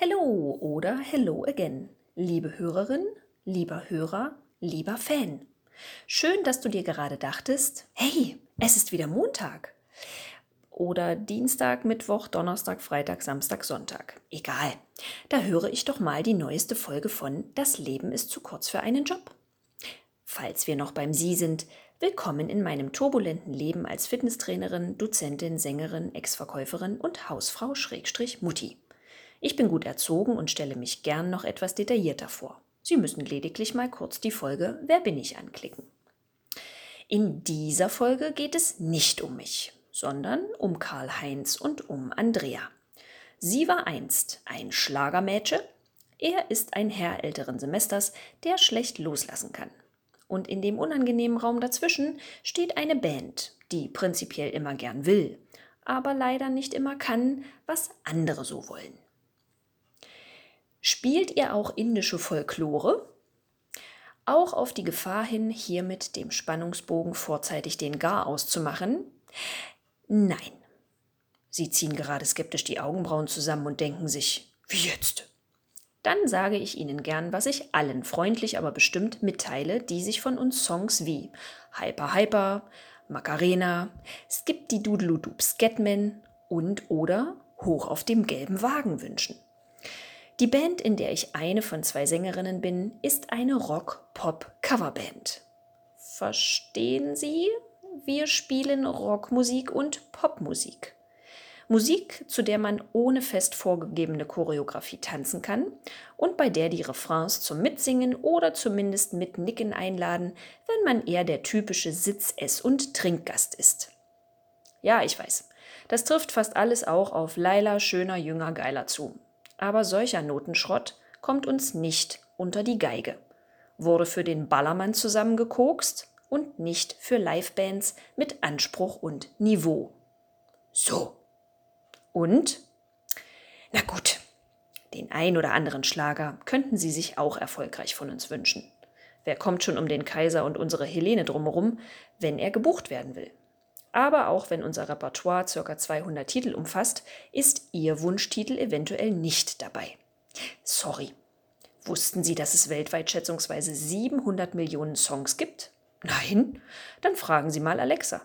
Hello oder Hello again, liebe Hörerin, lieber Hörer, lieber Fan. Schön, dass du dir gerade dachtest, hey, es ist wieder Montag. Oder Dienstag, Mittwoch, Donnerstag, Freitag, Samstag, Sonntag. Egal. Da höre ich doch mal die neueste Folge von Das Leben ist zu kurz für einen Job. Falls wir noch beim Sie sind, willkommen in meinem turbulenten Leben als Fitnesstrainerin, Dozentin, Sängerin, Ex-Verkäuferin und Hausfrau Schrägstrich Mutti. Ich bin gut erzogen und stelle mich gern noch etwas detaillierter vor. Sie müssen lediglich mal kurz die Folge Wer bin ich anklicken. In dieser Folge geht es nicht um mich, sondern um Karl-Heinz und um Andrea. Sie war einst ein Schlagermädche, er ist ein Herr älteren Semesters, der schlecht loslassen kann. Und in dem unangenehmen Raum dazwischen steht eine Band, die prinzipiell immer gern will, aber leider nicht immer kann, was andere so wollen. Spielt ihr auch indische Folklore? Auch auf die Gefahr hin, hier mit dem Spannungsbogen vorzeitig den Gar auszumachen? Nein. Sie ziehen gerade skeptisch die Augenbrauen zusammen und denken sich, wie jetzt? Dann sage ich Ihnen gern, was ich allen freundlich, aber bestimmt mitteile, die sich von uns Songs wie Hyper Hyper, Macarena, Skip die Doodle-Doop Scatman und oder Hoch auf dem gelben Wagen wünschen. Die Band, in der ich eine von zwei Sängerinnen bin, ist eine Rock-Pop-Coverband. Verstehen Sie? Wir spielen Rockmusik und Popmusik. Musik, zu der man ohne fest vorgegebene Choreografie tanzen kann und bei der die Refrains zum Mitsingen oder zumindest Mitnicken einladen, wenn man eher der typische Sitz-, Ess- und Trinkgast ist. Ja, ich weiß, das trifft fast alles auch auf Laila schöner, jünger, geiler zu aber solcher Notenschrott kommt uns nicht unter die Geige. Wurde für den Ballermann zusammengekokst und nicht für Livebands mit Anspruch und Niveau. So. Und? Na gut, den ein oder anderen Schlager könnten Sie sich auch erfolgreich von uns wünschen. Wer kommt schon um den Kaiser und unsere Helene drumherum, wenn er gebucht werden will? Aber auch wenn unser Repertoire ca. 200 Titel umfasst, ist Ihr Wunschtitel eventuell nicht dabei. Sorry. Wussten Sie, dass es weltweit schätzungsweise 700 Millionen Songs gibt? Nein? Dann fragen Sie mal Alexa.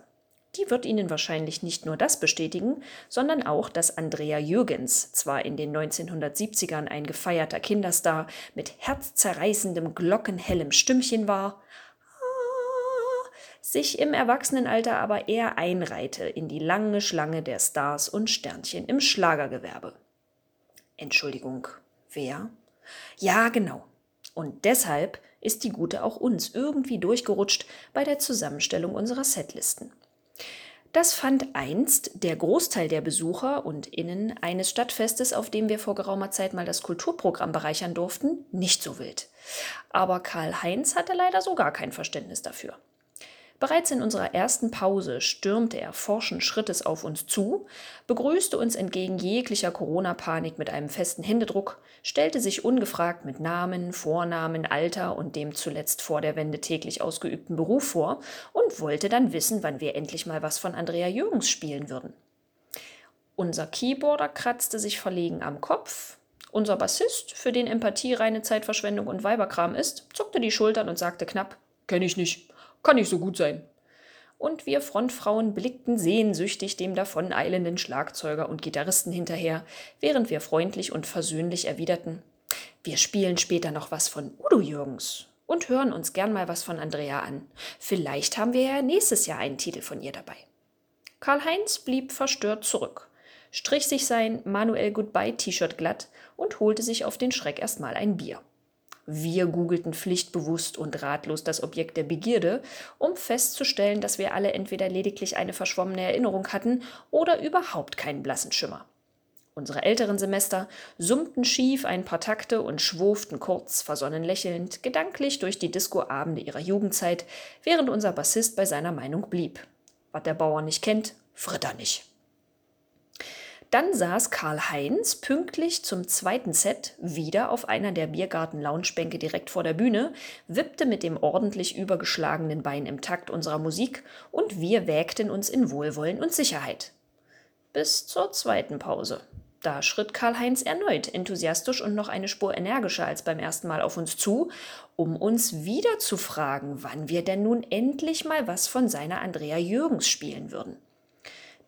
Die wird Ihnen wahrscheinlich nicht nur das bestätigen, sondern auch, dass Andrea Jürgens zwar in den 1970ern ein gefeierter Kinderstar mit herzzerreißendem, glockenhellem Stimmchen war, sich im Erwachsenenalter aber eher einreihte in die lange Schlange der Stars und Sternchen im Schlagergewerbe. Entschuldigung, wer? Ja, genau. Und deshalb ist die Gute auch uns irgendwie durchgerutscht bei der Zusammenstellung unserer Setlisten. Das fand einst der Großteil der Besucher und Innen eines Stadtfestes, auf dem wir vor geraumer Zeit mal das Kulturprogramm bereichern durften, nicht so wild. Aber Karl Heinz hatte leider so gar kein Verständnis dafür. Bereits in unserer ersten Pause stürmte er forschen Schrittes auf uns zu, begrüßte uns entgegen jeglicher Corona-Panik mit einem festen Händedruck, stellte sich ungefragt mit Namen, Vornamen, Alter und dem zuletzt vor der Wende täglich ausgeübten Beruf vor und wollte dann wissen, wann wir endlich mal was von Andrea Jürgens spielen würden. Unser Keyboarder kratzte sich verlegen am Kopf, unser Bassist, für den Empathie reine Zeitverschwendung und Weiberkram ist, zuckte die Schultern und sagte knapp: Kenn ich nicht. Kann nicht so gut sein. Und wir Frontfrauen blickten sehnsüchtig dem davoneilenden Schlagzeuger und Gitarristen hinterher, während wir freundlich und versöhnlich erwiderten, wir spielen später noch was von Udo Jürgens und hören uns gern mal was von Andrea an. Vielleicht haben wir ja nächstes Jahr einen Titel von ihr dabei. Karl-Heinz blieb verstört zurück, strich sich sein Manuel Goodbye T-Shirt glatt und holte sich auf den Schreck erstmal ein Bier. Wir googelten pflichtbewusst und ratlos das Objekt der Begierde, um festzustellen, dass wir alle entweder lediglich eine verschwommene Erinnerung hatten oder überhaupt keinen blassen Schimmer. Unsere älteren Semester summten schief ein paar Takte und schwurften kurz, versonnen lächelnd, gedanklich durch die Discoabende ihrer Jugendzeit, während unser Bassist bei seiner Meinung blieb. Was der Bauer nicht kennt, fritt er nicht. Dann saß Karl-Heinz pünktlich zum zweiten Set wieder auf einer der Biergarten-Loungebänke direkt vor der Bühne, wippte mit dem ordentlich übergeschlagenen Bein im Takt unserer Musik und wir wägten uns in Wohlwollen und Sicherheit. Bis zur zweiten Pause. Da schritt Karl-Heinz erneut enthusiastisch und noch eine Spur energischer als beim ersten Mal auf uns zu, um uns wieder zu fragen, wann wir denn nun endlich mal was von seiner Andrea Jürgens spielen würden.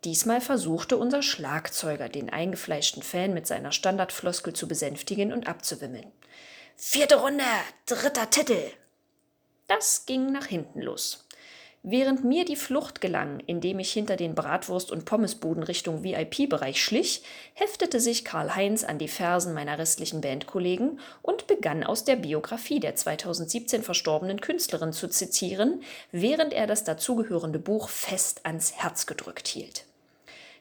Diesmal versuchte unser Schlagzeuger, den eingefleischten Fan mit seiner Standardfloskel zu besänftigen und abzuwimmeln. Vierte Runde, dritter Titel. Das ging nach hinten los. Während mir die Flucht gelang, indem ich hinter den Bratwurst- und Pommesbuden Richtung VIP-Bereich schlich, heftete sich Karl-Heinz an die Fersen meiner restlichen Bandkollegen und begann aus der Biografie der 2017 verstorbenen Künstlerin zu zitieren, während er das dazugehörende Buch fest ans Herz gedrückt hielt.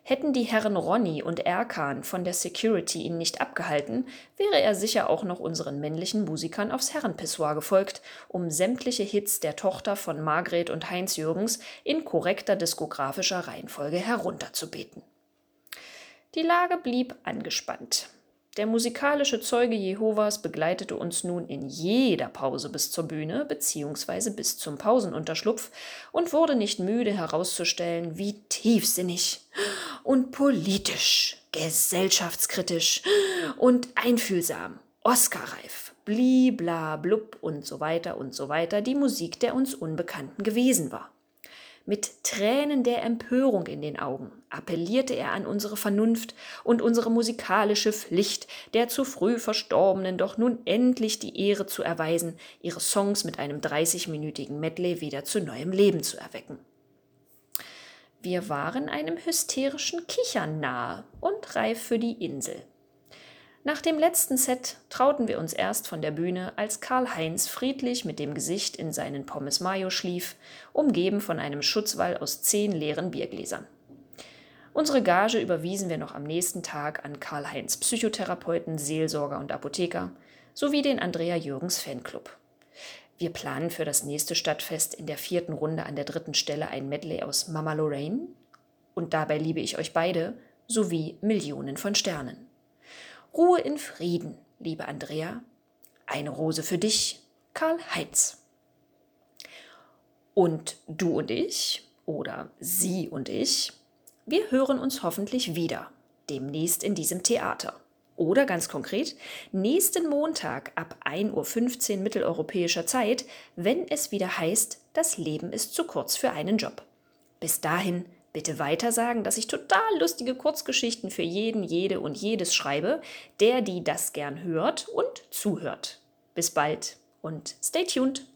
Hätten die Herren Ronny und Erkan von der Security ihn nicht abgehalten, wäre er sicher auch noch unseren männlichen Musikern aufs Herrenpissoir gefolgt, um sämtliche Hits der Tochter von Margret und Heinz Jürgens in korrekter diskografischer Reihenfolge herunterzubeten. Die Lage blieb angespannt. Der musikalische Zeuge Jehovas begleitete uns nun in jeder Pause bis zur Bühne bzw. bis zum Pausenunterschlupf und wurde nicht müde herauszustellen, wie tiefsinnig und politisch, gesellschaftskritisch und einfühlsam, Oscarreif, blibla blub und so weiter und so weiter die Musik der uns Unbekannten gewesen war. Mit Tränen der Empörung in den Augen appellierte er an unsere Vernunft und unsere musikalische Pflicht, der zu früh Verstorbenen doch nun endlich die Ehre zu erweisen, ihre Songs mit einem 30-minütigen Medley wieder zu neuem Leben zu erwecken. Wir waren einem hysterischen Kichern nahe und reif für die Insel. Nach dem letzten Set trauten wir uns erst von der Bühne, als Karl-Heinz friedlich mit dem Gesicht in seinen Pommes Mayo schlief, umgeben von einem Schutzwall aus zehn leeren Biergläsern. Unsere Gage überwiesen wir noch am nächsten Tag an Karl-Heinz Psychotherapeuten, Seelsorger und Apotheker sowie den Andrea Jürgens Fanclub. Wir planen für das nächste Stadtfest in der vierten Runde an der dritten Stelle ein Medley aus Mama Lorraine und dabei liebe ich euch beide sowie Millionen von Sternen. Ruhe in Frieden, liebe Andrea. Eine Rose für dich, Karl Heinz. Und du und ich, oder sie und ich, wir hören uns hoffentlich wieder, demnächst in diesem Theater. Oder ganz konkret, nächsten Montag ab 1.15 Uhr mitteleuropäischer Zeit, wenn es wieder heißt, das Leben ist zu kurz für einen Job. Bis dahin Bitte weiter sagen, dass ich total lustige Kurzgeschichten für jeden, jede und jedes schreibe, der die das gern hört und zuhört. Bis bald und stay tuned.